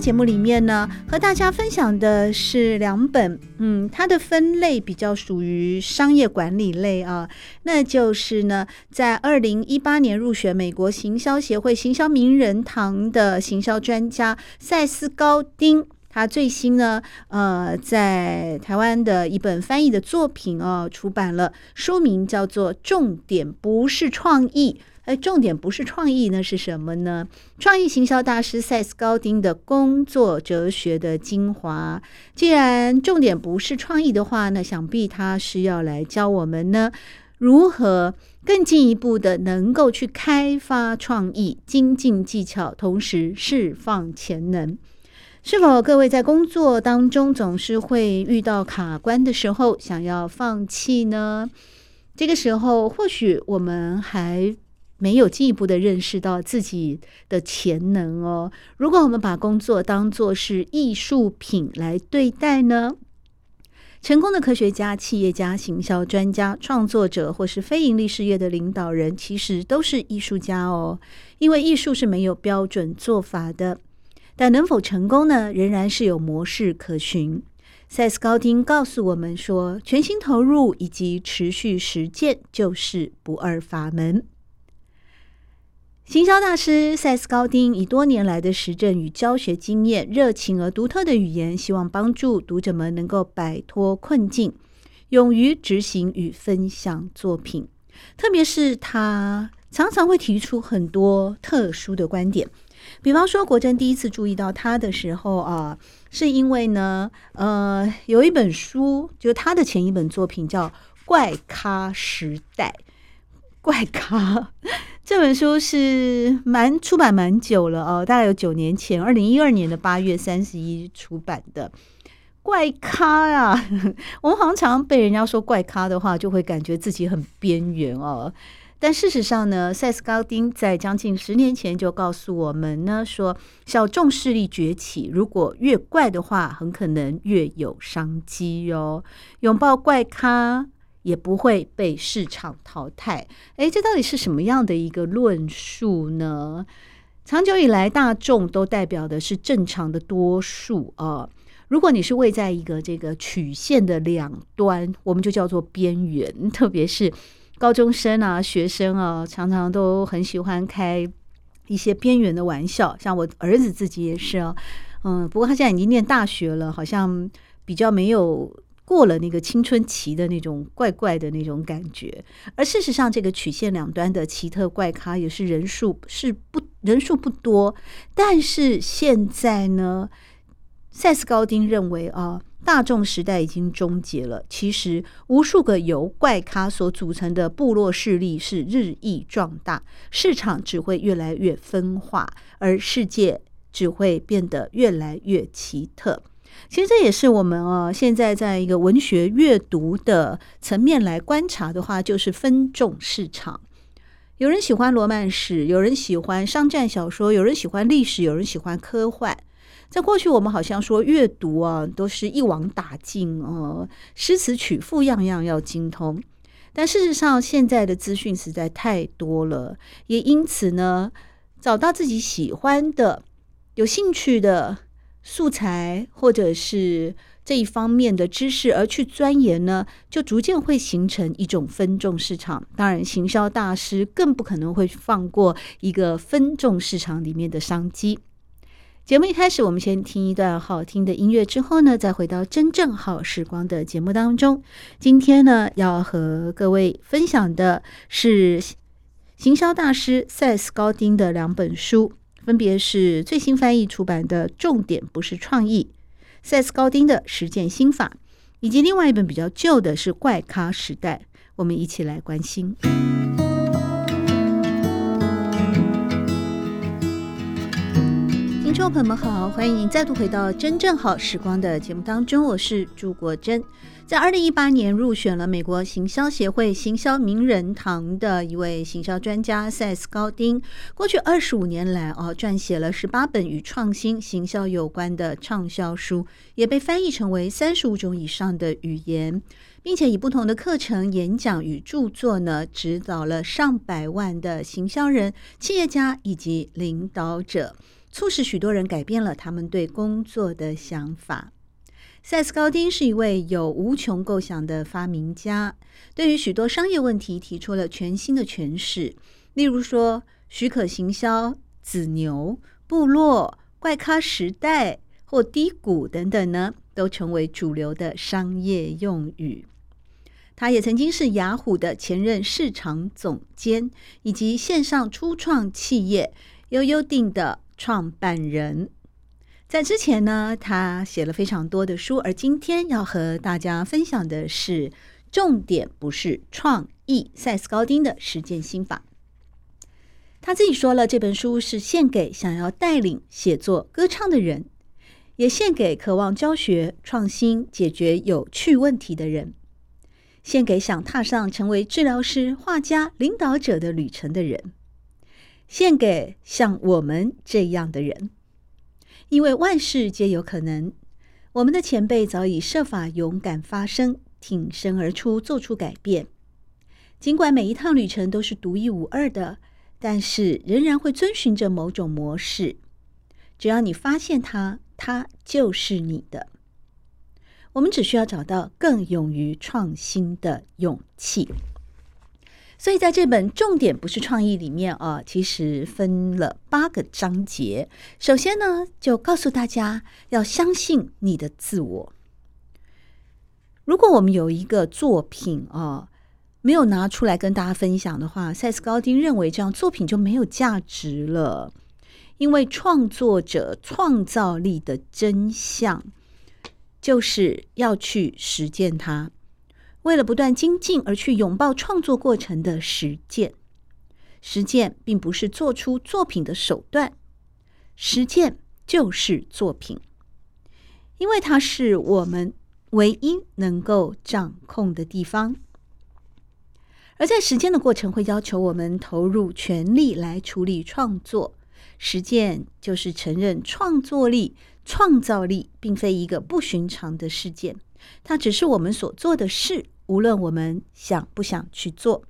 节目里面呢，和大家分享的是两本，嗯，它的分类比较属于商业管理类啊，那就是呢，在二零一八年入选美国行销协会行销名人堂的行销专家塞斯高丁，他最新呢，呃，在台湾的一本翻译的作品哦，出版了，书名叫做《重点不是创意》。哎，重点不是创意，那是什么呢？创意行销大师塞斯高丁的工作哲学的精华。既然重点不是创意的话，那想必他是要来教我们呢，如何更进一步的能够去开发创意、精进技巧，同时释放潜能。是否各位在工作当中总是会遇到卡关的时候，想要放弃呢？这个时候，或许我们还没有进一步的认识到自己的潜能哦。如果我们把工作当作是艺术品来对待呢？成功的科学家、企业家、行销专家、创作者，或是非营利事业的领导人，其实都是艺术家哦。因为艺术是没有标准做法的，但能否成功呢？仍然是有模式可循。塞斯高丁告诉我们说，全心投入以及持续实践就是不二法门。行销大师塞斯高丁以多年来的实证与教学经验、热情而独特的语言，希望帮助读者们能够摆脱困境，勇于执行与分享作品。特别是他常常会提出很多特殊的观点，比方说，国珍第一次注意到他的时候啊，是因为呢，呃，有一本书，就他的前一本作品叫《怪咖时代》，怪咖。这本书是蛮出版蛮久了哦，大概有九年前，二零一二年的八月三十一出版的。怪咖啊，我们常常被人家说怪咖的话，就会感觉自己很边缘哦。但事实上呢，塞斯高丁在将近十年前就告诉我们呢，说小众势力崛起，如果越怪的话，很可能越有商机哦。拥抱怪咖。也不会被市场淘汰。诶，这到底是什么样的一个论述呢？长久以来，大众都代表的是正常的多数啊。如果你是位在一个这个曲线的两端，我们就叫做边缘。特别是高中生啊、学生啊，常常都很喜欢开一些边缘的玩笑。像我儿子自己也是啊，嗯，不过他现在已经念大学了，好像比较没有。过了那个青春期的那种怪怪的那种感觉，而事实上，这个曲线两端的奇特怪咖也是人数是不人数不多。但是现在呢，塞斯高丁认为啊，大众时代已经终结了。其实，无数个由怪咖所组成的部落势力是日益壮大，市场只会越来越分化，而世界只会变得越来越奇特。其实这也是我们啊，现在在一个文学阅读的层面来观察的话，就是分众市场。有人喜欢罗曼史，有人喜欢商战小说，有人喜欢历史，有人喜欢科幻。在过去，我们好像说阅读啊，都是一网打尽哦，诗词曲赋样样要精通。但事实上，现在的资讯实在太多了，也因此呢，找到自己喜欢的、有兴趣的。素材或者是这一方面的知识而去钻研呢，就逐渐会形成一种分众市场。当然，行销大师更不可能会放过一个分众市场里面的商机。节目一开始，我们先听一段好听的音乐，之后呢，再回到真正好时光的节目当中。今天呢，要和各位分享的是行销大师塞斯高丁的两本书。分别是最新翻译出版的重点不是创意，赛斯高丁的实践心法，以及另外一本比较旧的是怪咖时代，我们一起来关心。听众朋友们好，欢迎再度回到真正好时光的节目当中，我是朱国珍。在二零一八年入选了美国行销协会行销名人堂的一位行销专家塞斯·高丁，过去二十五年来哦，撰写了十八本与创新行销有关的畅销书，也被翻译成为三十五种以上的语言。并且以不同的课程、演讲与著作呢，指导了上百万的行销人、企业家以及领导者，促使许多人改变了他们对工作的想法。塞斯·高丁是一位有无穷构想的发明家，对于许多商业问题提出了全新的诠释。例如说，许可行销、子牛、部落、怪咖时代或低谷等等呢，都成为主流的商业用语。他也曾经是雅虎的前任市场总监，以及线上初创企业悠悠定的创办人。在之前呢，他写了非常多的书，而今天要和大家分享的是重点不是创意，塞斯·高丁的实践心法。他自己说了，这本书是献给想要带领写作歌唱的人，也献给渴望教学创新、解决有趣问题的人。献给想踏上成为治疗师、画家、领导者的旅程的人，献给像我们这样的人，因为万事皆有可能。我们的前辈早已设法勇敢发声，挺身而出，做出改变。尽管每一趟旅程都是独一无二的，但是仍然会遵循着某种模式。只要你发现它，它就是你的。我们只需要找到更勇于创新的勇气。所以，在这本重点不是创意里面啊，其实分了八个章节。首先呢，就告诉大家要相信你的自我。如果我们有一个作品啊，没有拿出来跟大家分享的话，塞斯·高丁认为这样作品就没有价值了，因为创作者创造力的真相。就是要去实践它，为了不断精进而去拥抱创作过程的实践。实践并不是做出作品的手段，实践就是作品，因为它是我们唯一能够掌控的地方。而在实践的过程会要求我们投入全力来处理创作，实践就是承认创作力。创造力并非一个不寻常的事件，它只是我们所做的事，无论我们想不想去做。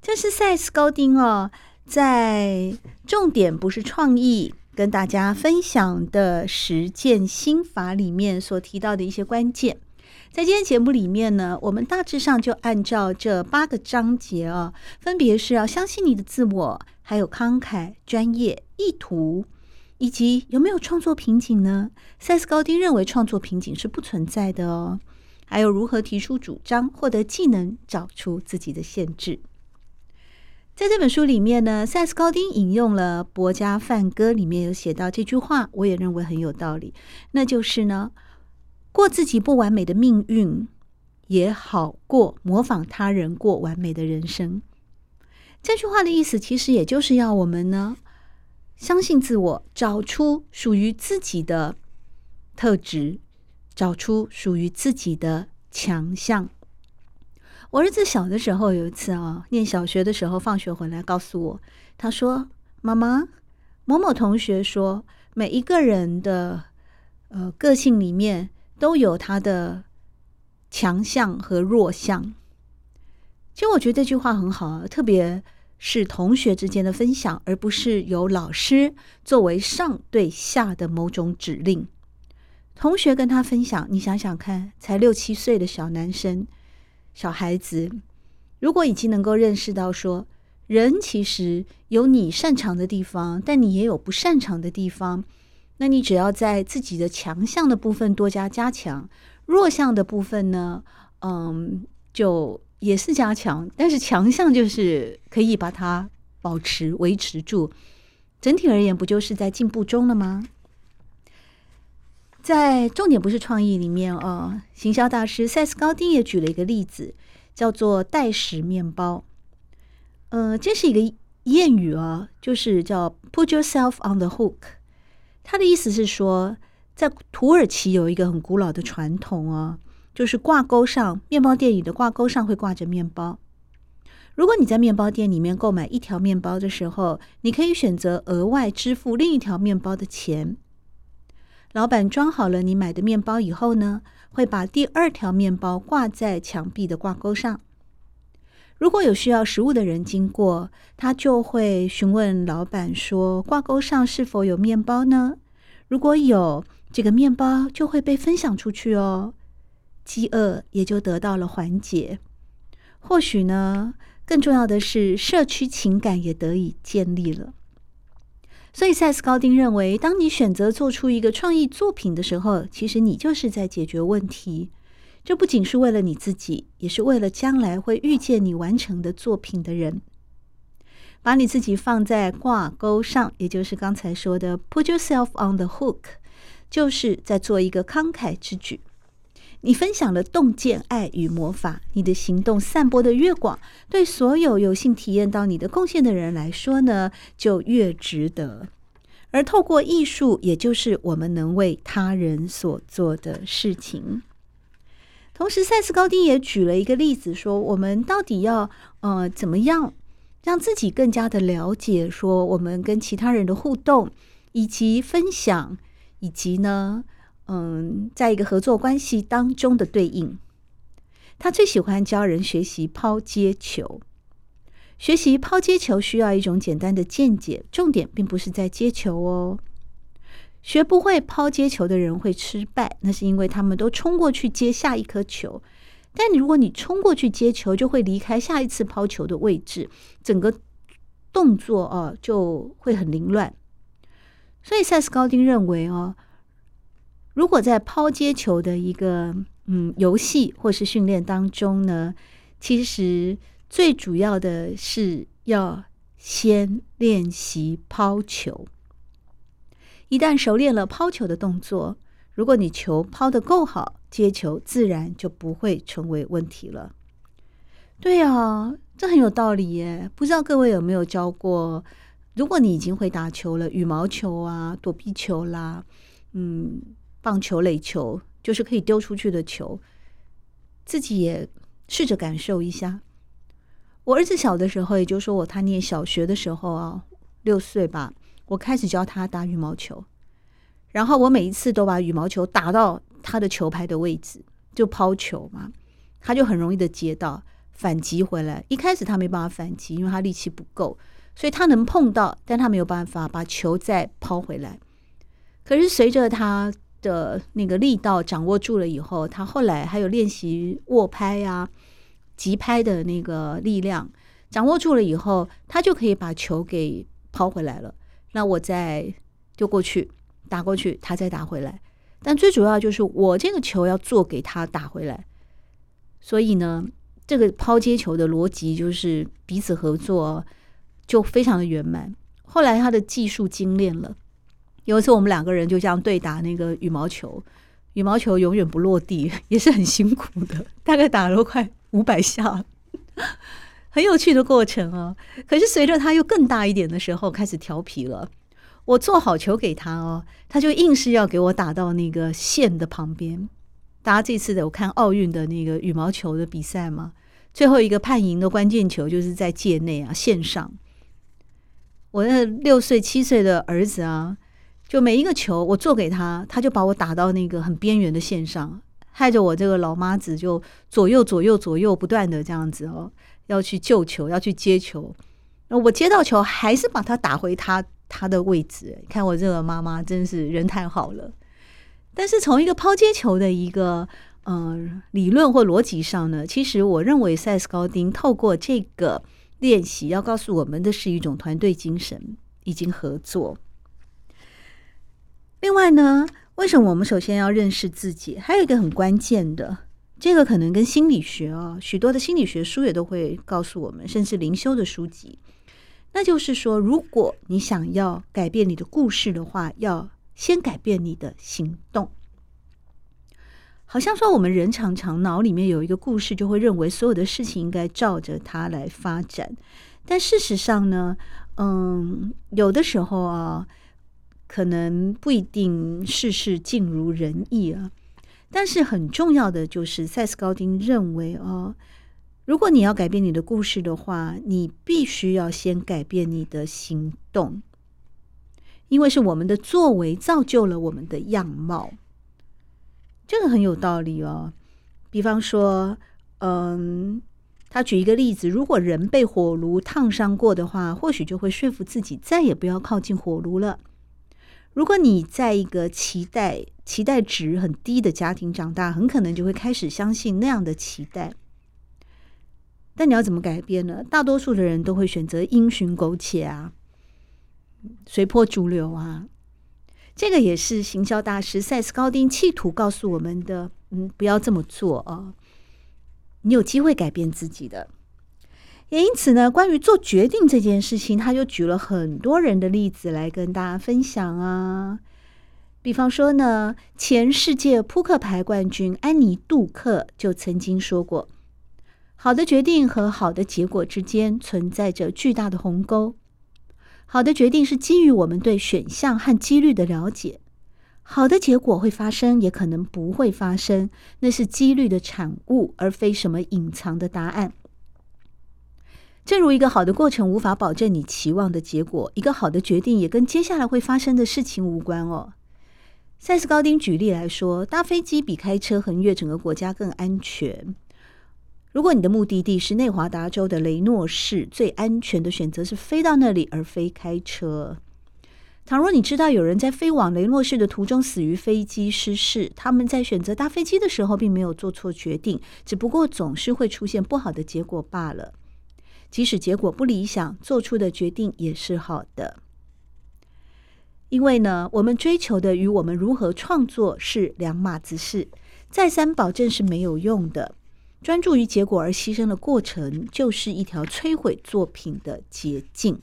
这是塞斯·高丁哦，在重点不是创意，跟大家分享的实践心法里面所提到的一些关键。在今天节目里面呢，我们大致上就按照这八个章节啊，分别是要相信你的自我，还有慷慨、专业、意图。以及有没有创作瓶颈呢？塞斯·高丁认为创作瓶颈是不存在的哦。还有如何提出主张、获得技能、找出自己的限制。在这本书里面呢，塞斯·高丁引用了《伯家梵歌》里面有写到这句话，我也认为很有道理。那就是呢，过自己不完美的命运，也好过模仿他人过完美的人生。这句话的意思其实也就是要我们呢。相信自我，找出属于自己的特质，找出属于自己的强项。我儿子小的时候有一次啊，念小学的时候，放学回来告诉我，他说：“妈妈，某某同学说，每一个人的呃个性里面都有他的强项和弱项。”其实我觉得这句话很好啊，特别。是同学之间的分享，而不是由老师作为上对下的某种指令。同学跟他分享，你想想看，才六七岁的小男生、小孩子，如果已经能够认识到说，人其实有你擅长的地方，但你也有不擅长的地方，那你只要在自己的强项的部分多加加强，弱项的部分呢，嗯，就。也是加强，但是强项就是可以把它保持、维持住。整体而言，不就是在进步中了吗？在重点不是创意里面哦，行销大师塞斯·高丁也举了一个例子，叫做袋屎面包。呃，这是一个谚语啊，就是叫 “put yourself on the hook”，他的意思是说，在土耳其有一个很古老的传统哦，就是挂钩上，面包店里的挂钩上会挂着面包。如果你在面包店里面购买一条面包的时候，你可以选择额外支付另一条面包的钱。老板装好了你买的面包以后呢，会把第二条面包挂在墙壁的挂钩上。如果有需要食物的人经过，他就会询问老板说：“挂钩上是否有面包呢？”如果有，这个面包就会被分享出去哦，饥饿也就得到了缓解。或许呢，更重要的是，社区情感也得以建立了。所以，塞斯·高丁认为，当你选择做出一个创意作品的时候，其实你就是在解决问题。这不仅是为了你自己，也是为了将来会遇见你完成的作品的人。把你自己放在挂钩上，也就是刚才说的 “put yourself on the hook”，就是在做一个慷慨之举。你分享了洞见爱与魔法，你的行动散播得越广，对所有有幸体验到你的贡献的人来说呢，就越值得。而透过艺术，也就是我们能为他人所做的事情。同时，塞斯高丁也举了一个例子，说我们到底要呃怎么样让自己更加的了解，说我们跟其他人的互动，以及分享，以及呢。嗯，在一个合作关系当中的对应，他最喜欢教人学习抛接球。学习抛接球需要一种简单的见解，重点并不是在接球哦。学不会抛接球的人会失败，那是因为他们都冲过去接下一颗球。但如果你冲过去接球，就会离开下一次抛球的位置，整个动作哦就会很凌乱。所以塞斯高丁认为哦。如果在抛接球的一个嗯游戏或是训练当中呢，其实最主要的是要先练习抛球。一旦熟练了抛球的动作，如果你球抛得够好，接球自然就不会成为问题了。对啊，这很有道理耶。不知道各位有没有教过？如果你已经会打球了，羽毛球啊、躲避球啦，嗯。棒球、垒球就是可以丢出去的球，自己也试着感受一下。我儿子小的时候，也就是说我他念小学的时候啊，六岁吧，我开始教他打羽毛球。然后我每一次都把羽毛球打到他的球拍的位置，就抛球嘛，他就很容易的接到，反击回来。一开始他没办法反击，因为他力气不够，所以他能碰到，但他没有办法把球再抛回来。可是随着他的那个力道掌握住了以后，他后来还有练习握拍啊、击拍的那个力量掌握住了以后，他就可以把球给抛回来了。那我再丢过去，打过去，他再打回来。但最主要就是我这个球要做给他打回来。所以呢，这个抛接球的逻辑就是彼此合作，就非常的圆满。后来他的技术精炼了。有一次，我们两个人就这样对打那个羽毛球，羽毛球永远不落地，也是很辛苦的，大概打了快五百下，很有趣的过程啊。可是随着他又更大一点的时候，开始调皮了。我做好球给他哦，他就硬是要给我打到那个线的旁边。大家这次的我看奥运的那个羽毛球的比赛嘛，最后一个判赢的关键球就是在界内啊，线上。我那六岁七岁的儿子啊。就每一个球我做给他，他就把我打到那个很边缘的线上，害着我这个老妈子就左右左右左右不断的这样子哦，要去救球，要去接球。那我接到球还是把他打回他他的位置。看我这个妈妈真是人太好了。但是从一个抛接球的一个嗯、呃、理论或逻辑上呢，其实我认为塞斯高丁透过这个练习要告诉我们的是一种团队精神，以及合作。另外呢，为什么我们首先要认识自己？还有一个很关键的，这个可能跟心理学啊，许多的心理学书也都会告诉我们，甚至灵修的书籍，那就是说，如果你想要改变你的故事的话，要先改变你的行动。好像说，我们人常常脑里面有一个故事，就会认为所有的事情应该照着它来发展，但事实上呢，嗯，有的时候啊。可能不一定事事尽如人意啊。但是很重要的就是，塞斯高丁认为哦，如果你要改变你的故事的话，你必须要先改变你的行动，因为是我们的作为造就了我们的样貌。这个很有道理哦。比方说，嗯，他举一个例子，如果人被火炉烫伤过的话，或许就会说服自己再也不要靠近火炉了。如果你在一个期待期待值很低的家庭长大，很可能就会开始相信那样的期待。但你要怎么改变呢？大多数的人都会选择因循苟且啊，随波逐流啊。这个也是行销大师塞斯高丁企图告诉我们的。嗯，不要这么做啊！你有机会改变自己的。也因此呢，关于做决定这件事情，他就举了很多人的例子来跟大家分享啊。比方说呢，前世界扑克牌冠军安妮·杜克就曾经说过：“好的决定和好的结果之间存在着巨大的鸿沟。好的决定是基于我们对选项和几率的了解，好的结果会发生，也可能不会发生，那是几率的产物，而非什么隐藏的答案。”正如一个好的过程无法保证你期望的结果，一个好的决定也跟接下来会发生的事情无关哦。塞斯高丁举例来说，搭飞机比开车横越整个国家更安全。如果你的目的地是内华达州的雷诺市，最安全的选择是飞到那里而非开车。倘若你知道有人在飞往雷诺市的途中死于飞机失事，他们在选择搭飞机的时候并没有做错决定，只不过总是会出现不好的结果罢了。即使结果不理想，做出的决定也是好的。因为呢，我们追求的与我们如何创作是两码子事，再三保证是没有用的。专注于结果而牺牲的过程，就是一条摧毁作品的捷径。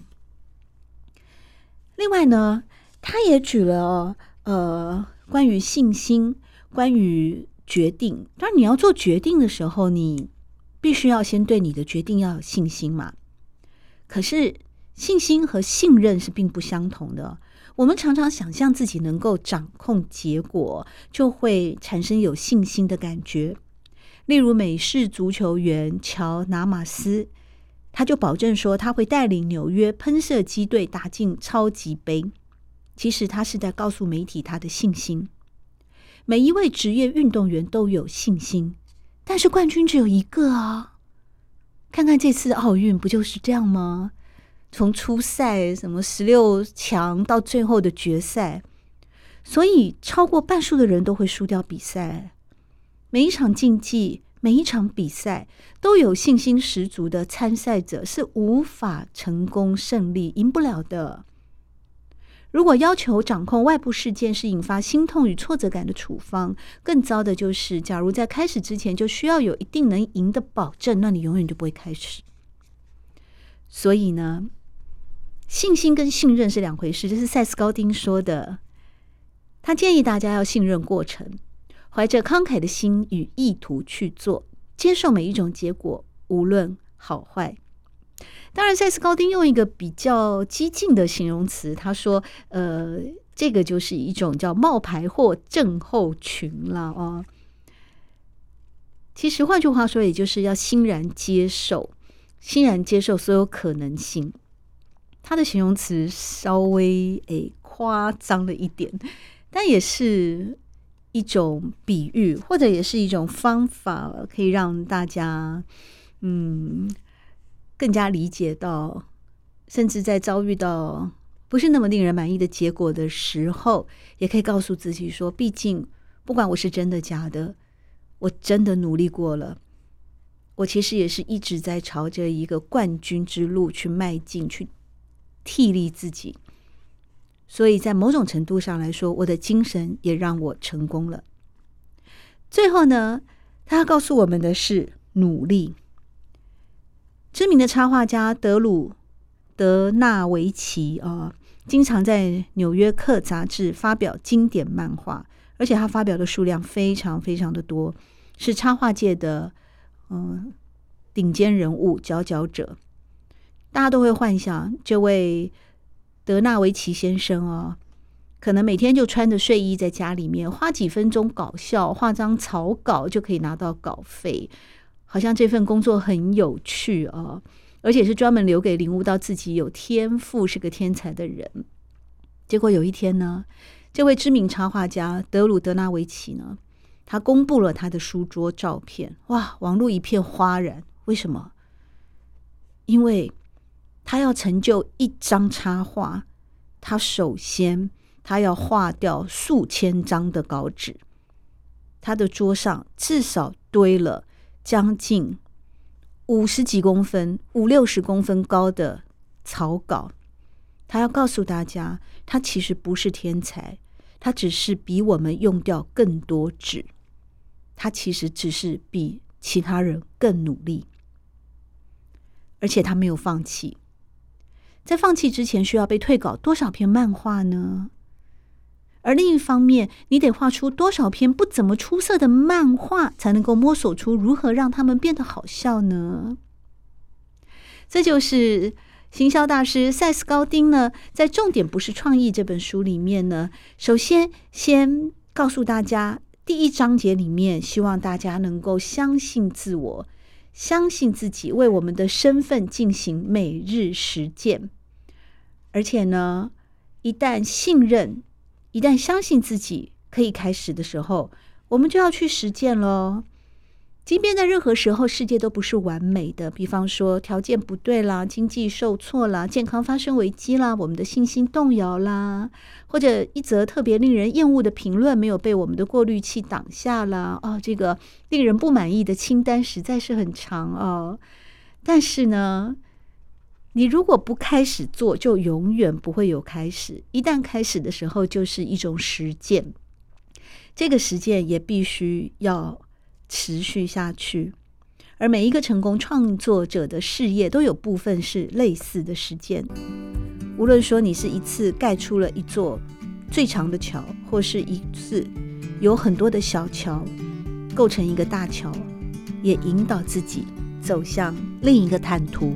另外呢，他也举了呃关于信心、关于决定。当你要做决定的时候，你。必须要先对你的决定要有信心嘛。可是信心和信任是并不相同的。我们常常想象自己能够掌控结果，就会产生有信心的感觉。例如美式足球员乔纳马斯，他就保证说他会带领纽约喷射机队打进超级杯。其实他是在告诉媒体他的信心。每一位职业运动员都有信心。但是冠军只有一个啊！看看这次奥运不就是这样吗？从初赛什么十六强到最后的决赛，所以超过半数的人都会输掉比赛。每一场竞技，每一场比赛，都有信心十足的参赛者是无法成功胜利、赢不了的。如果要求掌控外部事件是引发心痛与挫折感的处方，更糟的就是，假如在开始之前就需要有一定能赢的保证，那你永远就不会开始。所以呢，信心跟信任是两回事，这是塞斯高丁说的。他建议大家要信任过程，怀着慷慨的心与意图去做，接受每一种结果，无论好坏。当然，塞斯高丁用一个比较激进的形容词，他说：“呃，这个就是一种叫冒牌货症候群了哦。”其实换句话说，也就是要欣然接受，欣然接受所有可能性。他的形容词稍微诶夸张了一点，但也是一种比喻，或者也是一种方法，可以让大家嗯。更加理解到，甚至在遭遇到不是那么令人满意的结果的时候，也可以告诉自己说：“毕竟，不管我是真的假的，我真的努力过了。我其实也是一直在朝着一个冠军之路去迈进，去替力自己。所以在某种程度上来说，我的精神也让我成功了。最后呢，他告诉我们的是努力。”知名的插画家德鲁·德纳维奇啊，经常在《纽约客》杂志发表经典漫画，而且他发表的数量非常非常的多，是插画界的嗯顶尖人物、佼佼者。大家都会幻想这位德纳维奇先生啊，可能每天就穿着睡衣在家里面，花几分钟搞笑，画张草稿就可以拿到稿费，好像这份工作很有趣啊，而且是专门留给领悟到自己有天赋、是个天才的人。结果有一天呢，这位知名插画家德鲁德纳维奇呢，他公布了他的书桌照片，哇，网络一片哗然。为什么？因为他要成就一张插画，他首先。他要画掉数千张的稿纸，他的桌上至少堆了将近五十几公分、五六十公分高的草稿。他要告诉大家，他其实不是天才，他只是比我们用掉更多纸。他其实只是比其他人更努力，而且他没有放弃。在放弃之前，需要被退稿多少篇漫画呢？而另一方面，你得画出多少篇不怎么出色的漫画，才能够摸索出如何让他们变得好笑呢？这就是行销大师塞斯·高丁呢，在《重点不是创意》这本书里面呢，首先先告诉大家，第一章节里面希望大家能够相信自我，相信自己，为我们的身份进行每日实践，而且呢，一旦信任。一旦相信自己可以开始的时候，我们就要去实践喽。即便在任何时候，世界都不是完美的。比方说，条件不对啦，经济受挫啦，健康发生危机啦，我们的信心动摇啦，或者一则特别令人厌恶的评论没有被我们的过滤器挡下啦。哦，这个令人不满意的清单实在是很长哦。但是呢，你如果不开始做，就永远不会有开始。一旦开始的时候，就是一种实践。这个实践也必须要持续下去。而每一个成功创作者的事业都有部分是类似的实践。无论说你是一次盖出了一座最长的桥，或是一次有很多的小桥构成一个大桥，也引导自己走向另一个坦途。